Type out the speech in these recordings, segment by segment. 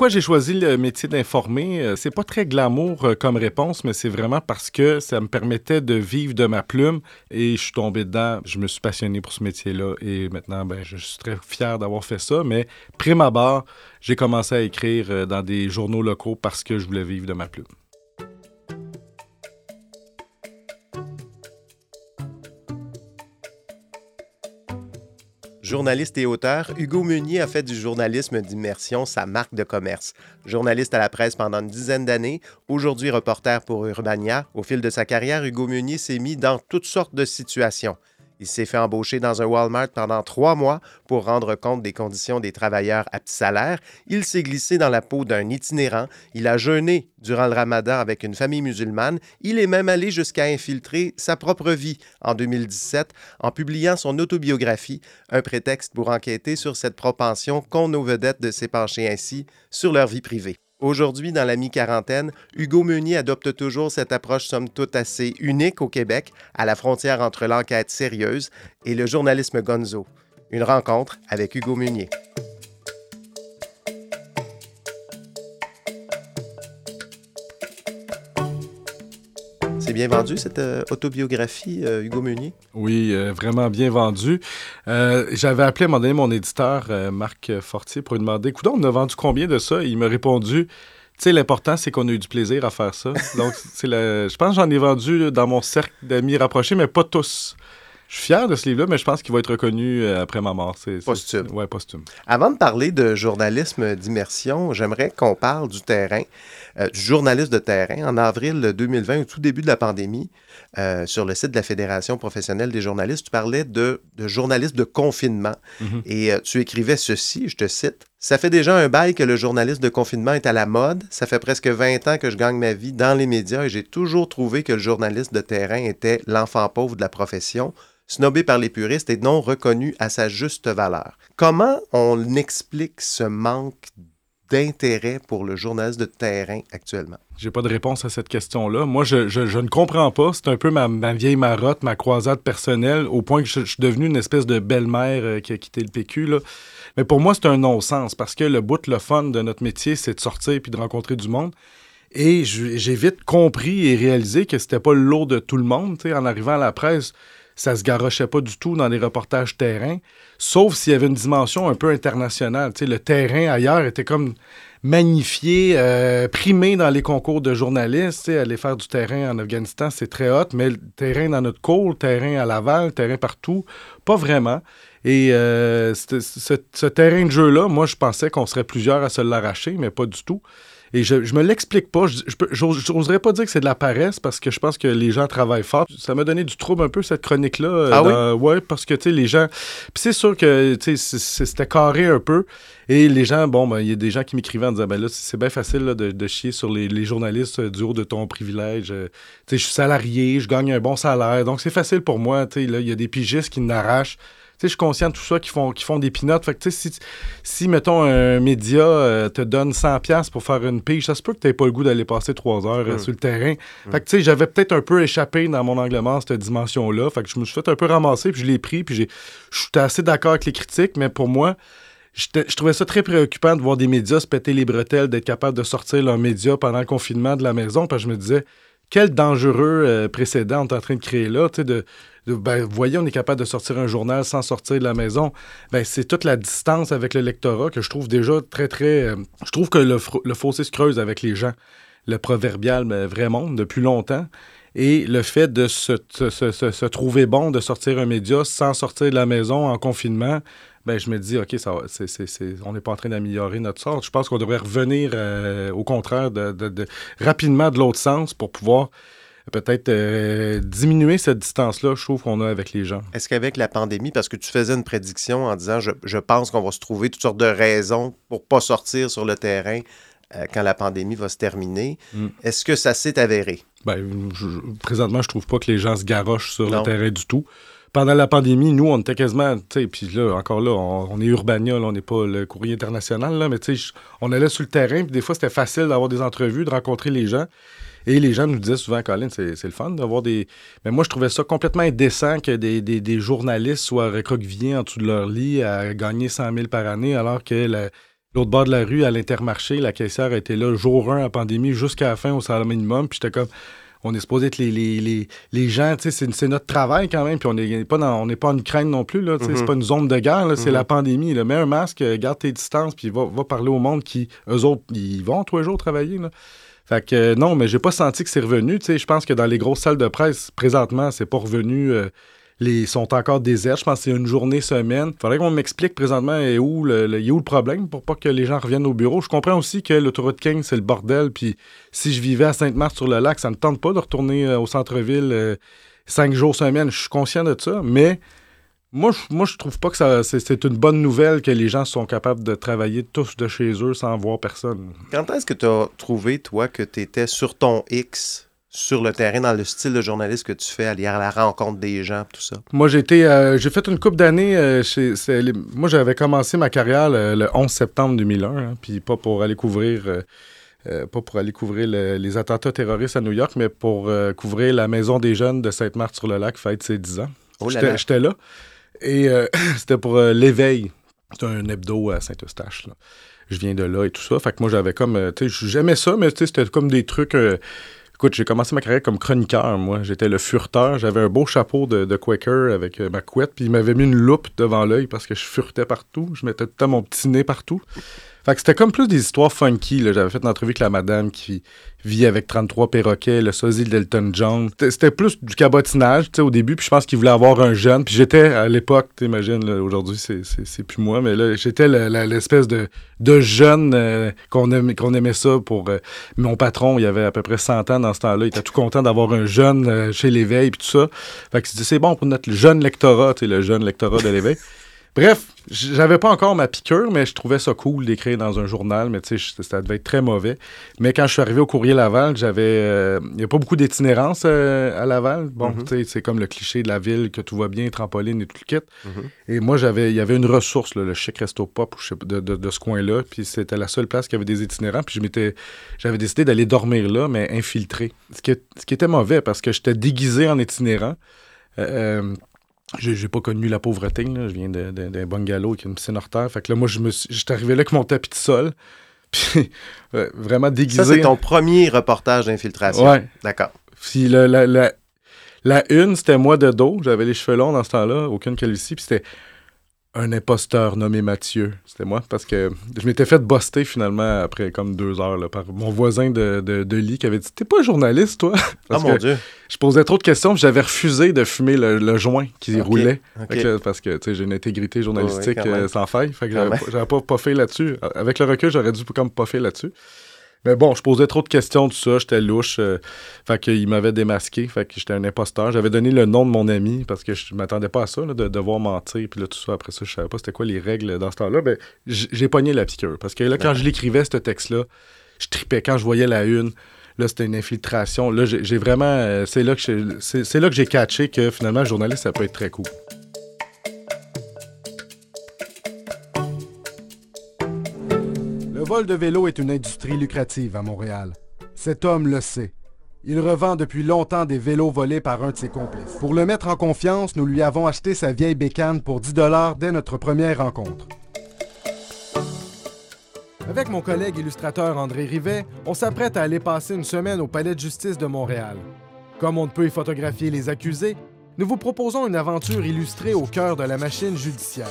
pourquoi j'ai choisi le métier d'informer? Euh, c'est pas très glamour euh, comme réponse, mais c'est vraiment parce que ça me permettait de vivre de ma plume et je suis tombé dedans. Je me suis passionné pour ce métier-là et maintenant, ben, je suis très fier d'avoir fait ça. Mais prime abord, j'ai commencé à écrire euh, dans des journaux locaux parce que je voulais vivre de ma plume. Journaliste et auteur, Hugo Meunier a fait du journalisme d'immersion sa marque de commerce. Journaliste à la presse pendant une dizaine d'années, aujourd'hui reporter pour Urbania, au fil de sa carrière, Hugo Meunier s'est mis dans toutes sortes de situations. Il s'est fait embaucher dans un Walmart pendant trois mois pour rendre compte des conditions des travailleurs à petit salaire. Il s'est glissé dans la peau d'un itinérant. Il a jeûné durant le ramadan avec une famille musulmane. Il est même allé jusqu'à infiltrer sa propre vie en 2017 en publiant son autobiographie, un prétexte pour enquêter sur cette propension qu'ont nos vedettes de s'épancher ainsi sur leur vie privée. Aujourd'hui, dans la mi-quarantaine, Hugo Meunier adopte toujours cette approche somme toute assez unique au Québec, à la frontière entre l'enquête sérieuse et le journalisme gonzo. Une rencontre avec Hugo Meunier. C'est bien vendu, cette euh, autobiographie, euh, Hugo Meunier? Oui, euh, vraiment bien vendu. J'avais appelé à un moment donné mon éditeur, Marc Fortier, pour lui demander Écoute, on a vendu combien de ça? Il m'a répondu Tu sais, l'important, c'est qu'on a eu du plaisir à faire ça. Donc, je pense que j'en ai vendu dans mon cercle d'amis rapprochés, mais pas tous. Je suis fier de ce livre-là, mais je pense qu'il va être reconnu après ma mort. C'est, posthume. Oui, posthume. Avant de parler de journalisme d'immersion, j'aimerais qu'on parle du terrain. Euh, du journaliste de terrain. En avril 2020, au tout début de la pandémie, euh, sur le site de la Fédération professionnelle des journalistes, tu parlais de, de journaliste de confinement. Mhm. Et euh, tu écrivais ceci, je te cite. Ça fait déjà un bail que le journaliste de confinement est à la mode. Ça fait presque 20 ans que je gagne ma vie dans les médias et j'ai toujours trouvé que le journaliste de terrain était l'enfant pauvre de la profession snobé par les puristes et non reconnu à sa juste valeur. Comment on explique ce manque d'intérêt pour le journaliste de terrain actuellement? J'ai pas de réponse à cette question-là. Moi, je, ne comprends pas. C'est un peu ma, vieille marotte, ma croisade personnelle, au point que je, suis devenu une espèce de belle-mère euh, qui a quitté le PQ. Mais pour moi, c'est un non-sens parce que le bout, le fun de notre métier, c'est de sortir puis de rencontrer du monde. Et j'ai vite compris et réalisé que c'était pas le lot de tout le monde. En arrivant à la presse, ça se garochait pas du tout dans les reportages terrain, sauf s'il y avait une dimension un peu internationale. le terrain ailleurs était comme magnifié, euh, primé dans les concours de journalistes. aller faire du terrain en Afghanistan, c'est très hot, mais le terrain dans notre cour, le terrain à Laval, le terrain partout, pas vraiment. Et euh, ce, terrain de jeu-là, moi, je pensais qu'on serait plusieurs à se l'arracher, mais pas du tout. Et je, je me l'explique pas. Je n'oserais pas dire que c'est de la paresse parce que je pense que les gens travaillent fort. Ça m'a donné du trouble un peu, cette chronique-là. Euh, ah oui? Ouais, parce que, tu sais, les gens... Puis c'est sûr que, tu sais, c'était carré un peu. Et les gens, bon, ben, il y a des gens qui m'écrivaient en disant, ben là, c'est bien facile de, de, chier sur les, les, journalistes du haut de ton privilège. Euh, tu sais, je suis salarié, je gagne un bon salaire. Donc, c'est facile pour moi. Tu sais, là, il y a des pigistes qui n'arrachent je suis conscient de tout ça, qui font, qui font des pinottes. Fait que, si, si, mettons, un média euh, te donne 100$ pour faire une pige, ça se peut que tu n'aies pas le goût d'aller passer trois heures euh, mm. sur le terrain. Mm. Fait que, tu sais, j'avais peut-être un peu échappé dans mon angle mort cette dimension-là. Fait que je me suis fait un peu ramasser, puis je l'ai pris, puis j'étais assez d'accord avec les critiques, mais pour moi, je trouvais ça très préoccupant de voir des médias se péter les bretelles, d'être capable de sortir leurs médias pendant le confinement de la maison, parce que je me disais, quel dangereux euh, précédent on est en train de créer là, tu sais, de, ben, voyez, on est capable de sortir un journal sans sortir de la maison. Ben, c'est toute la distance avec le lectorat que je trouve déjà très, très. Euh, je trouve que le, le, fossé se creuse avec les gens. Le proverbial ben, vrai monde depuis longtemps. Et le fait de se, trouver bon de sortir un média sans sortir de la maison en confinement, ben, je me dis, OK, ça, on n'est pas en train d'améliorer notre sort. Je pense qu'on devrait revenir, euh, au contraire, de, de, rapidement de l'autre sens pour pouvoir peut-être euh, diminuer cette distance-là, je trouve qu'on a avec les gens. Est-ce qu'avec la pandémie, parce que tu faisais une prédiction en disant je, je pense qu'on va se trouver toutes sortes de raisons pour pas sortir sur le terrain euh, quand la pandémie va se terminer, mm. est-ce que ça s'est avéré? Ben, présentement, je trouve pas que les gens se garochent sur le terrain du tout. Pendant la pandémie, nous, on était quasiment, tu sais, puis là, encore là, on, est Urbania, on n'est pas le courrier international, là, mais tu sais, on allait sur le terrain, puis des fois, c'était facile d'avoir des entrevues, de rencontrer les gens. Et les gens nous disaient souvent, Colin, c'est le fun d'avoir des. Mais moi, je trouvais ça complètement indécent que des, journalistes soient recroquevillés en dessous de leur lit à gagner 100 000 par année, alors que l'autre bord de la rue, à l'Intermarché, la caissière était là jour 1 à pandémie jusqu'à la fin au salaire minimum. Puis j'étais comme, on est supposé être les, les, les, gens, tu sais, c'est notre travail quand même, puis on n'est pas, dans, on n'est pas en Ukraine non plus, là, c'est mhm. pas une zone de guerre, c'est la mhm. pandémie. Là. Mets un masque, garde tes distances, puis va, va parler au monde qui, eux autres, ils vont tous les jours travailler. Là. Fait que euh, non, mais j'ai pas senti que c'est revenu. Je pense que dans les grosses salles de presse, présentement, c'est pas revenu. Euh, les sont encore déserts. Je pense que c'est une journée, semaine. Faudrait qu'on m'explique présentement est où le, où le problème pour pas que les gens reviennent au bureau. Je comprends aussi que l'autoroute King, c'est le bordel. Puis si je vivais à Sainte-Marthe-sur-le-Lac, ça ne tente pas de retourner euh, au centre-ville euh, cinq jours, semaine. Je suis conscient de ça, mais moi, je, moi, je trouve pas que ça, c'est, une bonne nouvelle que les gens sont capables de travailler tous de chez eux sans voir personne. Quand est-ce que tu as trouvé, toi, que tu étais sur ton X? Sur le terrain dans le style de journaliste que tu fais, aller à la rencontre des gens, tout ça? Moi, j'ai euh, j'ai fait une couple d'années. Euh, chez, moi, j'avais commencé ma carrière le, 11 septembre 2001, hein, puis pas pour aller couvrir. Euh, pas pour aller couvrir les attentats terroristes à New York, mais pour couvrir la Maison des Jeunes de Sainte-Marthe-sur-le-Lac, fête ses 10 ans. Oh j'étais là. Et c'était pour l'éveil. C'était un hebdo à Saint-Eustache. Je viens de là et tout ça. Fait que moi, j'avais comme. tu sais, j'aimais ça, mais c'était comme des trucs Écoute, j'ai commencé ma carrière comme chroniqueur, moi. J'étais le furteur. J'avais un beau chapeau de, Quaker avec euh, ma couette, puis il m'avait mis une loupe devant l'œil parce que je furetais partout. Je mettais tout le temps mon petit nez partout. Fait que c'était comme plus des histoires funky. J'avais fait une entrevue avec la madame qui vit avec 33 perroquets, le sosie d'Elton John. C'était plus du cabotinage au début, puis je pense qu'il voulait avoir un jeune. Puis j'étais à l'époque, t'imagines, aujourd'hui c'est plus moi, mais là j'étais l'espèce de, de jeune euh, qu'on aimait, qu'on aimait ça pour... Euh, mon patron, il avait à peu près 100 ans dans ce temps-là, il était tout content d'avoir un jeune euh, chez l'Éveil, puis tout ça. Fait que c'est bon pour notre jeune lectorat, le jeune lectorat de l'Éveil. Bref, j'avais pas encore ma piqûre, mais je trouvais ça cool d'écrire dans un journal, mais tu sais, ça devait être très mauvais. Mais quand je suis arrivé au Courrier Laval, j'avais. Euh, il n'y a pas beaucoup d'itinérance euh, à Laval. Bon, mhm. tu sais, c'est comme le cliché de la ville, que tout va bien, trampoline et tout le kit. Mhm. Et moi, j'avais, il y avait une ressource, le chic resto pop de, de, ce coin-là, puis c'était la seule place qui avait des itinérants, puis je m'étais, j'avais décidé d'aller dormir là, mais infiltré. Ce qui, ce qui était mauvais, parce que j'étais déguisé en itinérant. Euh, j'ai pas connu la pauvreté. Là. Je viens d'un bungalow avec une piscine hors terre. Fait que là, moi, je me j'étais arrivé là avec mon tapis de sol. Puis, vraiment déguisé. Ça, c'est ton premier reportage d'infiltration. Ouais. D'accord. Puis la, la, la, la une, c'était moi de dos. J'avais les cheveux longs dans ce temps-là, aucune calvitie. Puis c'était un imposteur nommé Mathieu. C'était moi parce que je m'étais fait buster finalement après comme deux heures par mon voisin de, de, lit qui avait dit T'es pas journaliste, toi? Ah mon Dieu. Je posais trop de questions j'avais refusé de fumer le, joint qui roulait. parce que j'ai une intégrité journalistique euh, sans faille. Fait que j'avais pas, pas fait là-dessus. Avec le recul, j'aurais dû comme pas fait là-dessus. Mais bon, je posais trop de questions, tout ça, j'étais louche. Euh, fait qu'il m'avait démasqué, fait que j'étais un imposteur. J'avais donné le nom de mon ami parce que je m'attendais pas à ça, de devoir mentir. Puis là, tout ça, après ça, je savais pas c'était quoi les règles dans ce temps-là. Ben, j'ai pogné la piqûre. Parce que là, quand je l'écrivais, ce texte-là, je tripais. Quand je voyais la une, là, c'était une infiltration. Là, j'ai vraiment. Euh, c'est là que j'ai catché que finalement, journaliste, ça peut être très cool. Le vol de vélo est une industrie lucrative à Montréal. Cet homme le sait. Il revend depuis longtemps des vélos volés par un de ses complices. Pour le mettre en confiance, nous lui avons acheté sa vieille bécane pour 10 dollars dès notre première rencontre. Avec mon collègue illustrateur André Rivet, on s'apprête à aller passer une semaine au Palais de justice de Montréal. Comme on ne peut y photographier les accusés, nous vous proposons une aventure illustrée au cœur de la machine judiciaire.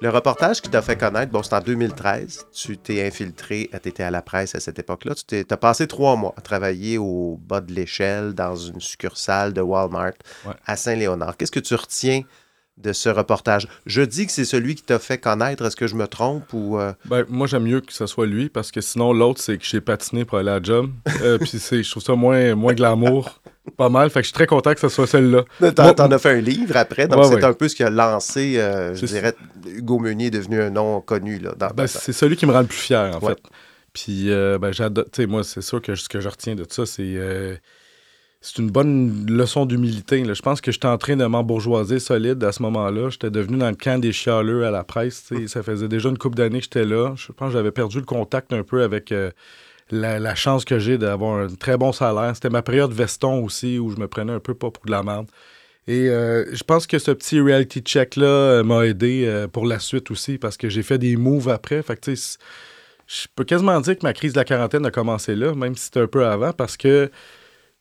Le reportage qui t'a fait connaître, bon, c'est en 2013. Tu t'es infiltré, tu étais à la presse à cette époque-là. Tu as passé trois mois à travailler au bas de l'échelle dans une succursale de Walmart à Saint-Léonard. Qu'est-ce que tu retiens de ce reportage? Je dis que c'est celui qui t'a fait connaître. Est-ce que je me trompe ou euh? ben, moi j'aime mieux que ce soit lui parce que sinon l'autre c'est que j'ai patiné pour aller à la job. Euh, puis c'est, je trouve ça moins moins glamour pas mal. Fait que je suis très content que ce soit celle-là. T'en, as fait un livre après, donc c'est un peu ce qui a lancé, euh, je dirais, Hugo Meunier est devenu un nom connu. Là, ben, c'est celui qui me rend le plus fier, en fait. Puis, euh, ben, j'adore, tu sais, moi, c'est sûr que ce que je retiens de ça, c'est. Euh, c'est une bonne leçon d'humilité. Je pense que j'étais en train de m'embourgeoiser solide à ce moment-là. J'étais devenu dans le camp des chialeux à la presse. Ça faisait déjà une couple d'années que j'étais là. Je pense que j'avais perdu le contact un peu avec la, chance que j'ai d'avoir un très bon salaire. C'était ma période veston aussi où je me prenais un peu pas pour de la merde. Et euh, je pense que ce petit reality check-là euh, m'a aidé euh, pour la suite aussi parce que j'ai fait des moves après. Fait que, tu sais, je peux quasiment dire que ma crise de la quarantaine a commencé là, même si c'était un peu avant, parce que,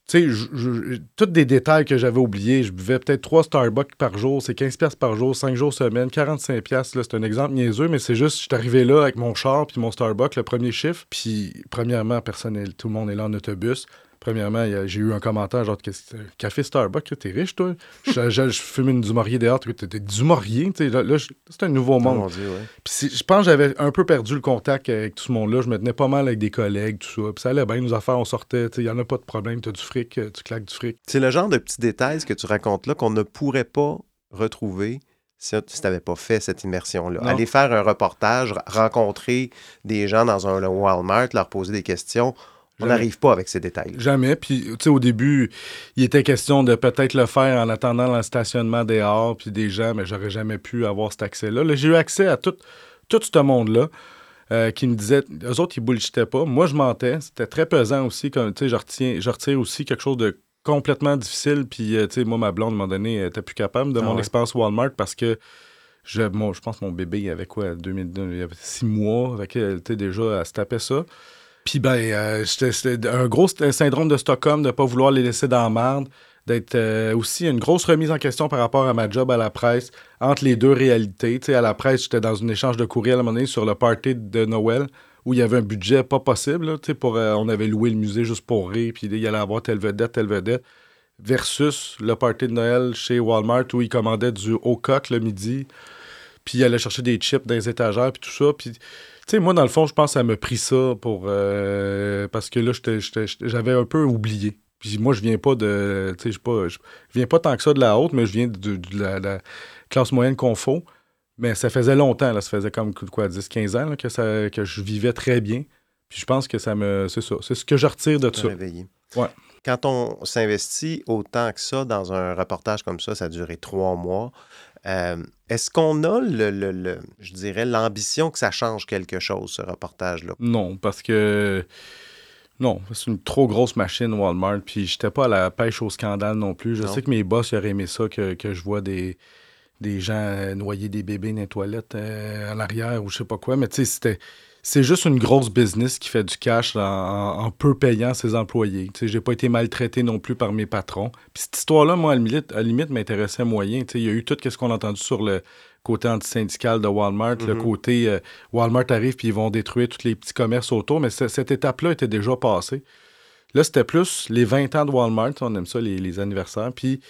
tu sais, tous des détails que j'avais oubliés. Je buvais peut-être 3 Starbucks par jour, c'est 15$ par jour, 5 jours semaine, 45$. Là, c'est un exemple niaiseux, mais c'est juste, je suis arrivé là avec mon char puis mon Starbucks, le premier chiffre. Puis, premièrement, personnel, tout le monde est là en autobus. Premièrement, j'ai eu un commentaire genre Café Starbucks, t'es riche, toi. je, je, je, fume une Dumorier dehors, t'es Dumorier. Là, là c'est un nouveau monde. Puis je pense que j'avais un peu perdu le contact avec tout ce monde-là. Je me tenais pas mal avec des collègues, tout ça. Puis ça allait bien, nos affaires, on sortait. Il n'y en a pas de problème. Tu as du fric, euh, tu claques du fric. C'est le genre de petits détails que tu racontes là qu'on ne pourrait pas retrouver si tu n'avais pas fait cette immersion-là. Aller faire un reportage, rencontrer des gens dans un Walmart, leur poser des questions on n'arrive pas avec ces détails. Jamais. Puis, tu sais, au début, il était question de peut-être le faire en attendant le stationnement des dehors, puis des gens, mais j'aurais jamais pu avoir cet accès-là. Là, j'ai eu accès à tout, tout ce monde-là. Euh, qui me disait, eux autres, ils bullshitaient pas. Moi, je mentais. C'était très pesant aussi. Comme, je, retiens, je retire aussi quelque chose de complètement difficile. Puis, euh, tu sais, moi, ma blonde, à un moment donné, n'était plus capable de ah mon expérience Walmart parce que je, je pense que mon bébé, il avait quoi, 2002, il avait six mois. Avec, elle était déjà, elle se tapait ça. Puis ben, euh, c'était un gros syndrome de Stockholm de ne pas vouloir les laisser dans la merde, d'être euh, aussi une grosse remise en question par rapport à ma job à la presse, entre les deux réalités. Tu sais, à la presse, j'étais dans un échange de courriel à un moment donné sur le party de Noël où il y avait un budget pas possible. Là, pour, euh, on avait loué le musée juste pour rire, puis il y allait avoir telle vedette, telle vedette, versus le party de Noël chez Walmart où il commandait du haut coq le midi, puis il allait chercher des chips dans les étagères, puis tout ça. Puis tu sais, moi, dans le fond, je pense que ça m'a pris ça pour. Euh, parce que là, j'avais un peu oublié. Puis moi, je viens pas de. Tu sais, je, viens pas tant que ça de la haute, mais je viens de, la, classe moyenne qu'on faut. Mais ça faisait longtemps, là, ça faisait comme quoi, 10-15 ans que, ça, que je vivais très bien. Puis je pense que ça me. C'est ça. C'est ce que je retire de ça. Ouais. Quand on s'investit autant que ça dans un reportage comme ça, ça a duré trois mois. Euh, est-ce qu'on a, le, je dirais, l'ambition que ça change quelque chose, ce reportage-là? Non, parce que... Non, c'est une trop grosse machine Walmart, puis j'étais pas à la pêche au scandale non plus. Je sais que mes boss auraient aimé ça, que, je vois des, des gens noyer des bébés dans les toilettes euh, à l'arrière ou je sais pas quoi, mais tu sais, c'était c'est juste une grosse business qui fait du cash en, peu payant ses employés. Je n'ai pas été maltraité non plus par mes patrons. Puis cette histoire-là, moi, à la limite, m'intéressait moyen. Il y a eu tout ce qu'on a entendu sur le côté antisyndical de Walmart, le mm-hmm. côté euh, Walmart arrive puis ils vont détruire tous les petits commerces autour, mais cette étape-là était déjà passée. Là, c'était plus les 20 ans de Walmart, on aime ça, les, les anniversaires. Puis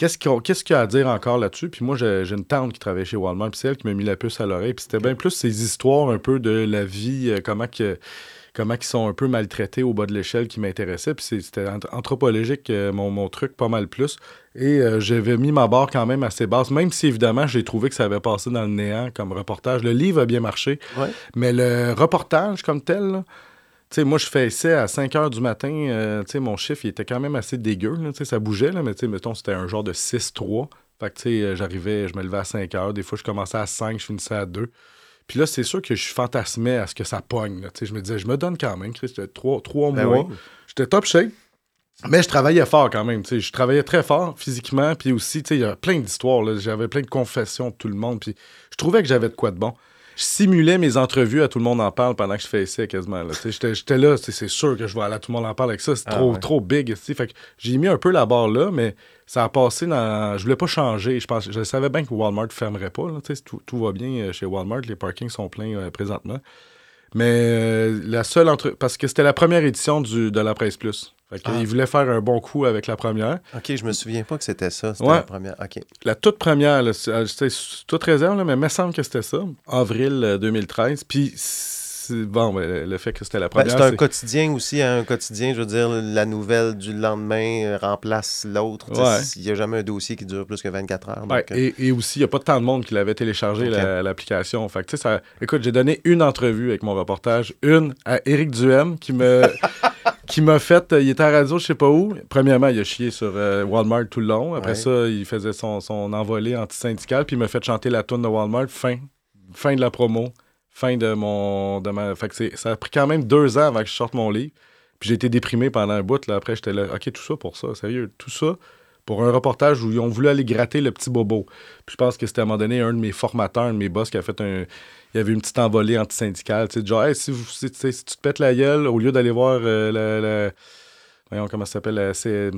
Qu'est-ce qu'il y a à dire encore là-dessus? Puis moi, j'ai une tante qui travaillait chez Walmart, puis c'est elle qui m'a mis la puce à l'oreille. Puis c'était bien plus ces histoires un peu de la vie, euh, comment que comment ils sont un peu maltraités au bas de l'échelle qui m'intéressait. Puis c'était anthropologique, euh, mon, truc, pas mal plus. Et euh, j'avais mis ma barre quand même assez basse, même si évidemment j'ai trouvé que ça avait passé dans le néant comme reportage. Le livre a bien marché, mais le reportage comme tel, sais, moi, je fais essai à 5 heures du matin. Euh, sais, mon chiffre, il était quand même assez dégueu. Là, ça bougeait, là, mais mettons, c'était un genre de 6-3. Fait que, tu sais, euh, j'arrivais, je me levais à 5 heures. Des fois, je commençais à 5, je finissais à 2. Puis là, c'est sûr que je fantasmais à ce que ça pogne. Là, je me disais, je me donne quand même, Chris, 3, 3 ben mois. J'étais top shape. Mais je travaillais fort quand même, je travaillais très fort physiquement, puis aussi, il y a plein d'histoires, j'avais plein de confessions de tout le monde, puis je trouvais que j'avais de quoi de bon je simulais mes entrevues à Tout le monde en parle pendant que je fais essai quasiment. J'étais là, c'est sûr que je vais aller à Tout le monde en parle avec ça. C'est ah trop, trop big. Fait que j'ai mis un peu la barre là, mais ça a passé dans. Je voulais pas changer. Je, pense, je savais bien que Walmart ne fermerait pas. tout, tout, va bien euh, chez Walmart. Les parkings sont pleins euh, présentement. Mais euh, la seule entre... Parce que c'était la première édition du, de la Presse Plus. Fait ah. Il voulait faire un bon coup avec la première. OK, je me souviens pas que c'était ça. C'était la première. OK. La toute première, c'était toute réserve, là, mais il me semble que c'était ça. Avril 2013. Euh, Puis bon, ben, le fait que c'était la ben, première. c'est un quotidien aussi, hein, un quotidien, je veux dire, la nouvelle du lendemain euh, remplace l'autre. Il n'y a jamais un dossier qui dure plus que 24 heures. Euh. et, aussi, il n'y a pas tant de monde qui l'avait téléchargé, l'application. Fait ça... Écoute, j'ai donné une entrevue avec mon reportage, une à Éric Duhem, qui me. qui m'a fait. Euh, il était à radio, je sais pas où. Premièrement, il a chié sur Walmart tout le long. Après ça, il faisait son, son envolée anti-syndical. Puis il m'a fait chanter la tune de Walmart. Fin. Fin de la promo fin de mon. De ma... fait ça a pris quand même deux ans avant que je sorte mon livre. Puis j'ai été déprimé pendant un bout. Là. Après, j'étais là, OK, tout ça pour ça, sérieux, tout ça pour un reportage où ils ont voulu aller gratter le petit bobo. Puis je pense que c'était à un moment donné un de mes formateurs, un de mes boss qui a fait un. Il y avait une petite envolée antisyndicale. Tu sais, genre, hey, si, vous, si, si, tu te pètes la gueule, au lieu d'aller voir euh, le, Voyons comment ça s'appelle. La, C...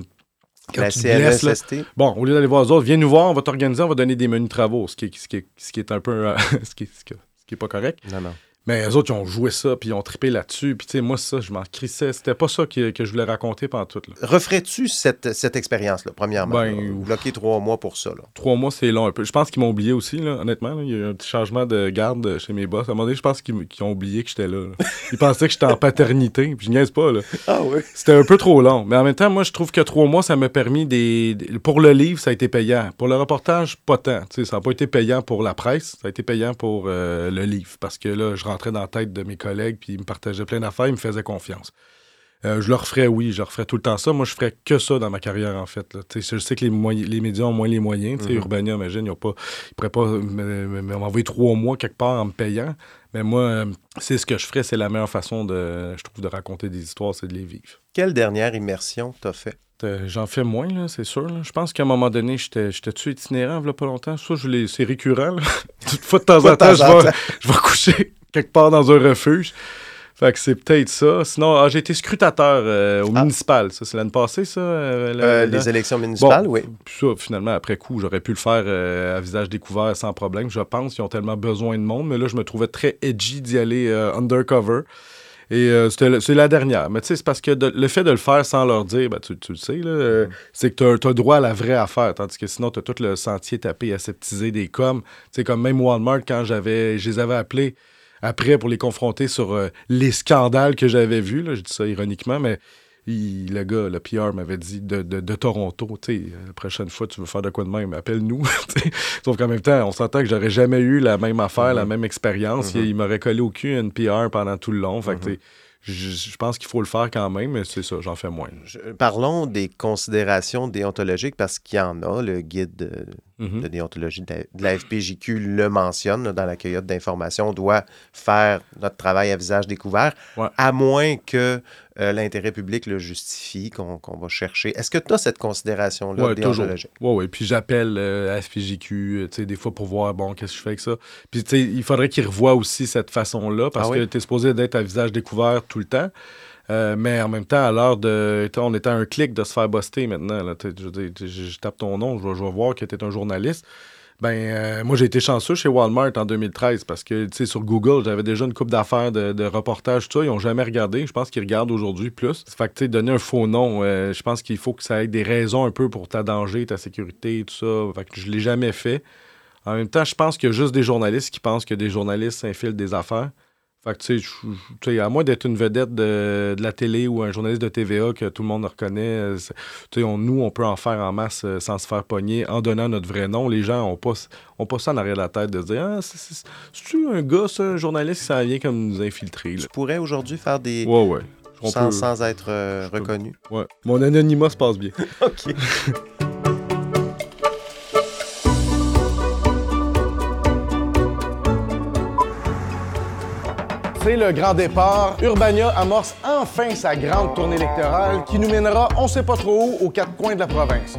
la. Bon, au lieu d'aller voir les autres, viens nous voir, on va t'organiser, on va donner des menus de travaux, ce qui est, ce qui est, ce qui est un peu. ce, qui est, ce, qui est, pas correct. Non, non. Mais les autres, ils ont joué ça, puis ils ont trippé là-dessus. Puis, tu sais, moi, ça, je m'en crissais. C'était pas ça que, que, je voulais raconter pendant tout. Là. Referais-tu cette, cette expérience-là, premièrement? Ben, là, bloquer trois mois pour ça. Là. Trois mois, c'est long un peu. Je pense qu'ils m'ont oublié aussi, là, honnêtement. Là. Il y a eu un petit changement de garde chez mes boss. À un moment donné, je pense qu'ils qu ont oublié que j'étais là, là. Ils pensaient que j'étais en paternité, puis je niaise pas. Là. Ah oui? C'était un peu trop long. Mais en même temps, moi, je trouve que trois mois, ça m'a permis des... Pour le livre, ça a été payant. Pour le reportage, pas tant. sais, ça n'a pas été payant pour la presse. Ça a été payant pour euh, le livre. Parce que là, je rentrais dans la tête de mes collègues, puis ils me partageaient plein d'affaires, ils me faisaient confiance. Euh, je leur ferais, oui, je leur ferais tout le temps ça. Moi, je ferais que ça dans ma carrière, en fait. Là. Je sais que les, les médias ont moins les moyens. Mm -hmm. Urbania, imagine, ils ne pourraient pas m'envoyer trois mois quelque part en me payant. Mais moi, euh, c'est ce que je ferais. C'est la meilleure façon, de, je trouve, de raconter des histoires, c'est de les vivre. Quelle dernière immersion t'as fait? Euh, J'en fais moins, c'est sûr. Là. Je pense qu'à un moment donné, j'étais-tu itinérant, il pas longtemps? Ça, c'est récurrent. Toute fois de temps en temps, je vais, je vais coucher quelque part dans un refuge. Fait que c'est peut-être ça. Sinon, ah, j'ai été scrutateur euh, au ah. municipal. Ça, c'est l'année passée, ça? Euh, la, euh, les élections municipales, bon, oui. Ça, finalement, après coup, j'aurais pu le faire à visage découvert sans problème. Je pense qu'ils ont tellement besoin de monde. Mais là, je me trouvais très edgy d'y aller undercover. Et euh, c'est la dernière. Mais tu sais, c'est parce que de, le fait de le faire sans leur dire, ben, tu, tu, le sais, mm. c'est que tu as, as, droit à la vraie affaire. Tandis que sinon, tu as tout le sentier tapé, aseptisé des coms. Tu sais, comme même Walmart, quand j'avais, je les avais appelés après pour les confronter sur euh, les scandales que j'avais vus. Là, je dis ça ironiquement, mais il, le gars, le PR m'avait dit de, de, de Toronto, tu sais, la prochaine fois tu veux faire de quoi de même, appelle-nous. Sauf qu'en même temps, on s'entend que j'aurais jamais eu la même affaire, mm -hmm. la même expérience. Mm -hmm. Il, il m'aurait collé au cul une PR pendant tout le long. Fait que, mm -hmm. Je, je, pense qu'il faut le faire quand même, mais c'est ça, j'en fais moins. Je, parlons des considérations déontologiques parce qu'il y en a. Le guide de, mm -hmm. de déontologie de la, de la, FPJQ le mentionne là, dans la cueillette d'informations. On doit faire notre travail à visage découvert, ouais. à moins que euh, l'intérêt public le justifie, qu'on qu va chercher. Est-ce que tu as cette considération-là ouais, déontologique? Oui, oui. Puis j'appelle euh, FPJQ, tu sais, des fois pour voir, bon, qu'est-ce que je fais avec ça? Puis, tu sais, il faudrait qu'ils revoient aussi cette façon-là parce ah oui? que tu es supposé d'être à visage découvert tout le temps. Euh, mais en même temps, à l'heure de. On est à un clic de se faire buster maintenant. Je, tape ton nom, je, je vais voir que tu es un journaliste. Ben, euh, moi, j'ai été chanceux chez Walmart en 2013 parce que, tu sais, sur Google, j'avais déjà une coupe d'affaires de, de reportages, tout ça. Ils n'ont jamais regardé. Je pense qu'ils regardent aujourd'hui plus. Fait que, tu sais, donner un faux nom, euh, je pense qu'il faut que ça ait des raisons un peu pour ta danger, ta sécurité, tout ça. Fait que je ne l'ai jamais fait. En même temps, je pense qu'il y a juste des journalistes qui pensent que des journalistes s'infilent des affaires. Fait que, tu sais, à moins d'être une vedette de, de, la télé ou un journaliste de TVA que tout le monde reconnaît, tu sais, on, nous, on peut en faire en masse euh, sans se faire pogner en donnant notre vrai nom. Les gens n'ont pas, ont pas ça en arrière de la tête de se dire Ah, c'est-tu un gars, ça, un journaliste qui s'en vient comme nous infiltrer? Là? Tu pourrais aujourd'hui faire des. Ouais, ouais. Sans, peut... sans, être euh, reconnu. Ouais. Mon anonymat se passe bien. OK. C'est le grand départ. Urbania amorce enfin sa grande tournée électorale qui nous mènera on sait pas trop où aux quatre coins de la province.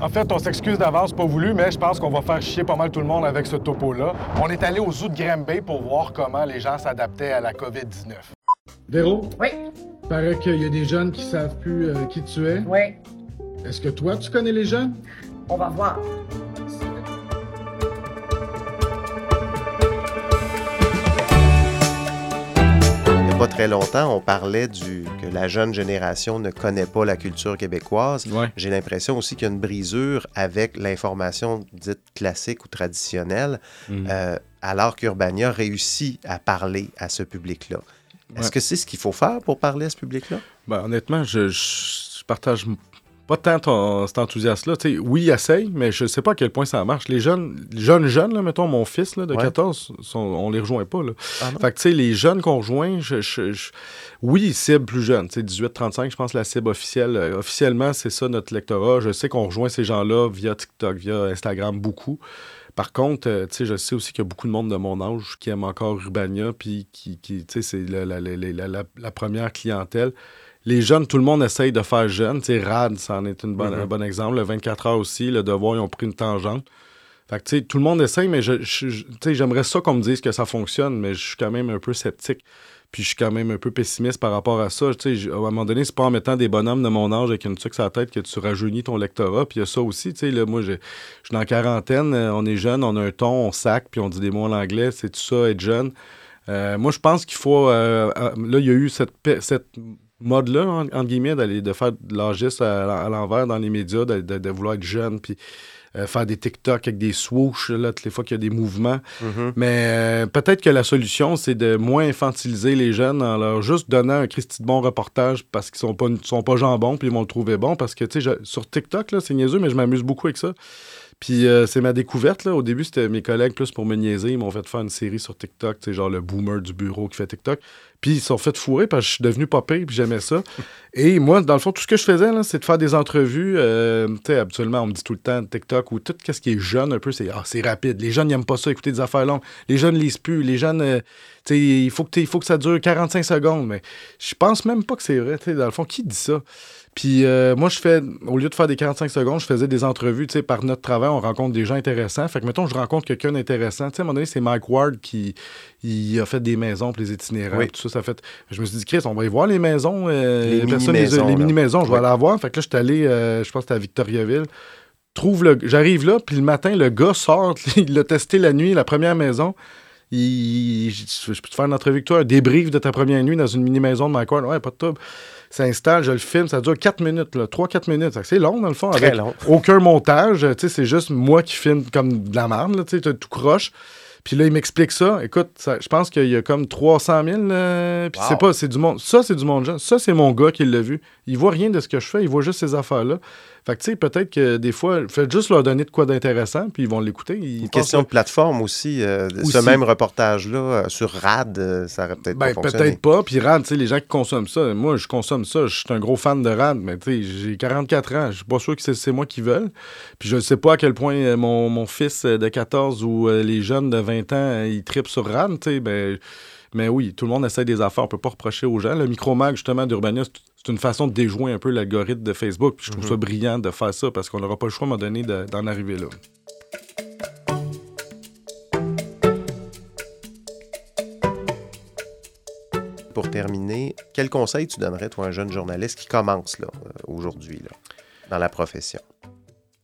En fait, on s'excuse d'avance, pas voulu, mais je pense qu'on va faire chier pas mal tout le monde avec ce topo-là. On est allé au zoo de Granby pour voir comment les gens s'adaptaient à la COVID-19. Véro? Oui. Paraît qu'il y a des jeunes qui savent plus euh, qui tu es. Oui. Est-ce que toi, tu connais les jeunes? On va voir. Pas très longtemps, on parlait du que la jeune génération ne connaît pas la culture québécoise. Ouais. J'ai l'impression aussi qu'il y a une brisure avec l'information dite classique ou traditionnelle, mm. euh, alors qu'Urbania réussit à parler à ce public-là. Est-ce que c'est ce qu'il faut faire pour parler à ce public-là? Ben, honnêtement, je, je, partage pas tant ton, cet enthousiasme-là. oui, il essaye, mais je sais pas à quel point ça marche. Les jeunes, jeunes, jeunes, là, mettons, mon fils là, de ouais. 14, sont, on les rejoint pas. Là. Ah fait que, tu sais, les jeunes qu'on rejoint, je, je, je, oui, ils ciblent plus jeunes. 18-35, je pense la cible officielle. Euh, officiellement, c'est ça notre lectorat. Je sais qu'on rejoint ces gens-là via TikTok, via Instagram, beaucoup. Par contre, euh, je sais aussi qu'il y a beaucoup de monde de mon âge qui aime encore Urbania, puis qui, qui c'est la, la, la, la, première clientèle. Les jeunes, tout le monde essaye de faire jeune. Tu sais, RAD, c'en est une bonne, Mhm. un bon exemple. Le 24 heures aussi, le devoir, ils ont pris une tangente. Fait que, tu sais, tout le monde essaye, mais je, je- je- tu sais, j'aimerais ça qu'on me dise que ça fonctionne, mais je suis quand même un peu sceptique. Puis je suis quand même un peu pessimiste par rapport à ça. Tu sais, à un moment donné, c'est pas en mettant des bonhommes de mon âge avec une tuque sur la tête que tu rajeunis ton lectorat. Puis il y a ça aussi. Tu sais, là, moi, je je suis dans la quarantaine, euh, on est jeune, on a un ton, on sac, puis on dit des mots en anglais. C'est tout ça, être jeune. Euh, moi, je pense qu'il faut. euh, là, il y a eu cette mode-là, en- entre guillemets, d'aller de faire de l'âgisme à, à l'envers dans les médias, de, de- de vouloir être jeune, puis euh, faire des TikTok avec des swoosh, là, toutes les fois qu'il y a des mouvements. Mhm. Mais euh, peut-être que la solution, c'est de moins infantiliser les jeunes en leur juste donnant un Christy de bon reportage parce qu'ils sont pas, sont pas jambons, puis ils vont le trouver bon. Parce que, tu sais, sur TikTok, là, c'est niaiseux, mais je m'amuse beaucoup avec ça. Puis euh, c'est ma découverte. Là. Au début, c'était mes collègues plus pour me niaiser. Ils m'ont fait faire une série sur TikTok, tu sais, genre le boomer du bureau qui fait TikTok. Puis ils sont fait fourrer parce que je suis devenu pire, puis j'aimais ça. Et moi, dans le fond, tout ce que je faisais, c'est de faire des entrevues. euh, tu sais, habituellement, on me dit tout le temps TikTok ou tout ce qui est jeune un peu, c'est ah, c'est rapide. Les jeunes n'aiment pas ça, écouter des affaires longues. Les jeunes lisent plus. Les jeunes, euh, tu sais, il faut, que il faut que ça dure 45 secondes. Mais je pense même pas que c'est vrai. tu sais, Dans le fond, qui dit ça? Puis euh, moi, je fais, au lieu de faire des 45 secondes, je faisais des entrevues, tu sais, par notre travail, on rencontre des gens intéressants. Fait que, mettons, je rencontre quelqu'un d'intéressant. Tu sais, à un moment donné, c'est Mike Ward qui il a fait des maisons pour les itinérants. Oui. Tout ça, ça fait... Je me suis dit, Chris, on va y voir les maisons. euh, Les mini-maisons, les mini-maisons, je vais Oui. aller la voir. Fait que là, je suis allé, euh, je pense que c'était à Victoriaville. Trouve le... J'arrive là, puis le matin, le gars sort, il l'a testé la nuit, la première maison. Il... Je je peux te faire une entrevue avec toi, un débrief de ta première nuit dans une mini-maison de Mike Ward. Ouais, pas de trouble. S'installe, je le filme, ça dure 4 minutes, 3-4 minutes. C'est long, dans le fond, Très avec long. aucun montage. C'est juste moi qui filme comme de la t'as tout croche. Puis là, il m'explique ça. Écoute, ça- je pense qu'il y a comme 300 000. euh, puis Wow. c'est pas, c'est du monde. Ça, c'est du monde jeune. Ça, c'est mon gars qui l'a vu. Il voit rien de ce que je fais. Il voit juste ces affaires-là. Fait que, tu sais, peut-être que des fois, faites juste leur donner de quoi d'intéressant, puis ils vont l'écouter. Ils Une question de plateforme aussi. euh, Ce même reportage-là euh, sur RAD, euh, ça aurait peut-être Ben, pas peut-être pas. Puis RAD, tu sais, les gens qui consomment ça, moi, je consomme ça. Je suis un gros fan de RAD, mais tu sais, j'ai 44 ans. Je suis pas sûr que c'est- moi qui veulent. Puis je ne sais pas à quel point mon, mon fils de 14 ou les jeunes de 20 ans, ils tripent sur RAD, tu sais. Ben, mais oui, tout le monde essaie des affaires. On peut pas reprocher aux gens. Le micromag, justement, d'Urbania, c'est- une façon de déjouer un peu l'algorithme de Facebook. Puis je trouve Mhm. ça brillant de faire ça parce qu'on n'aura pas le choix, à un moment donné, de- d'en arriver là. Pour terminer, quel conseil tu donnerais, toi, à un jeune journaliste qui commence là, euh, aujourd'hui là, dans la profession?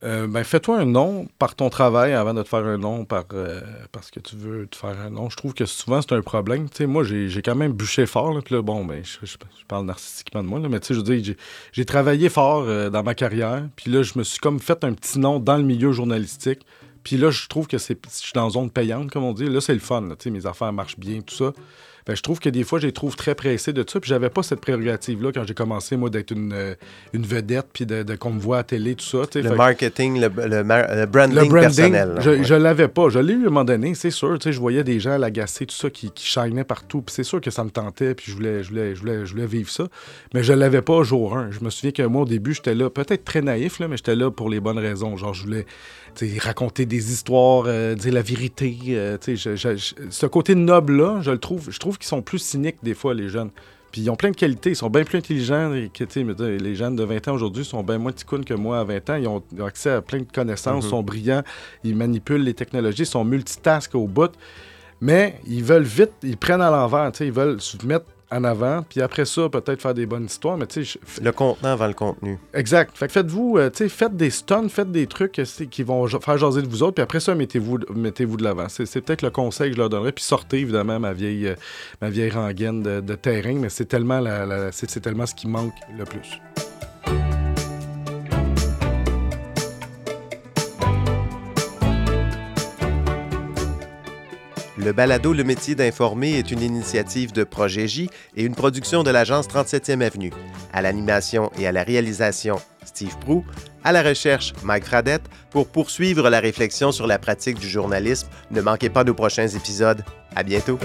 Euh, ben, fais-toi un nom par ton travail avant de te faire un nom par, euh, parce que tu veux te faire un nom. Je trouve que souvent, c'est un problème. Moi, j'ai quand même bûché fort. Là, là, bon, ben, je, parle narcissiquement de moi, là, mais je veux dire, j'ai- j'ai travaillé fort euh, dans ma carrière. Puis là, je me suis comme fait un petit nom dans le milieu journalistique. Puis là, je trouve que c'est, je suis dans zone payante, comme on dit. Là, c'est le fun. mes affaires marchent bien, tout ça. Ben, je trouve que des fois, je les trouve très pressés de ça. Puis j'avais pas cette prérogative-là quand j'ai commencé, moi, d'être une, euh, une vedette, puis de, de- qu'on me voit à télé, tout ça. Le Fait marketing, le, le mar- le branding, le branding, personnel. je, ouais. je l'avais pas. Je l'ai eu à un moment donné, c'est sûr. Je voyais des gens l'agacer, tout ça, qui, qui shinaient partout. Puis c'est sûr que ça me tentait, puis je voulais, je voulais, je voulais, je voulais vivre ça. Mais je l'avais pas jour 1. Je me souviens que moi, au début, j'étais là, peut-être très naïf, là, mais j'étais là pour les bonnes raisons. Genre, je voulais raconter des histoires, euh, dire la vérité. euh, je- je- ce côté noble-là, je le trouve, je trouve qu'ils sont plus cyniques des fois, les jeunes. Puis ils ont plein de qualités, ils sont bien plus intelligents. et que, les jeunes de 20 ans aujourd'hui sont bien moins ticounes que moi à 20 ans. Ils ont, ils accès à plein de connaissances, Mhm. sont brillants, ils manipulent les technologies, sont multitask au bout. Mais ils veulent vite, ils prennent à l'envers, ils veulent se mettre en avant, puis après ça, peut-être faire des bonnes histoires. Mais tu sais, je- Le contenant avant le contenu. Exact. Fait que faites-vous, euh, tu sais, faites des stuns, faites des trucs euh, qui vont faire jaser de vous autres, puis après ça, mettez-vous mettez-vous de l'avant. C'est peut-être le conseil que je leur donnerais. Puis sortez, évidemment, ma vieille, euh, ma vieille rengaine de, de terrain, mais c'est tellement, la, la- c'est c'est tellement ce qui manque le plus. Le balado Le métier d'informer est une initiative de Projet J et une production de l'agence 37e Avenue. À l'animation et à la réalisation, Steve Prou. À la recherche, Mike Fradette. Pour poursuivre la réflexion sur la pratique du journalisme, ne manquez pas nos prochains épisodes. À bientôt.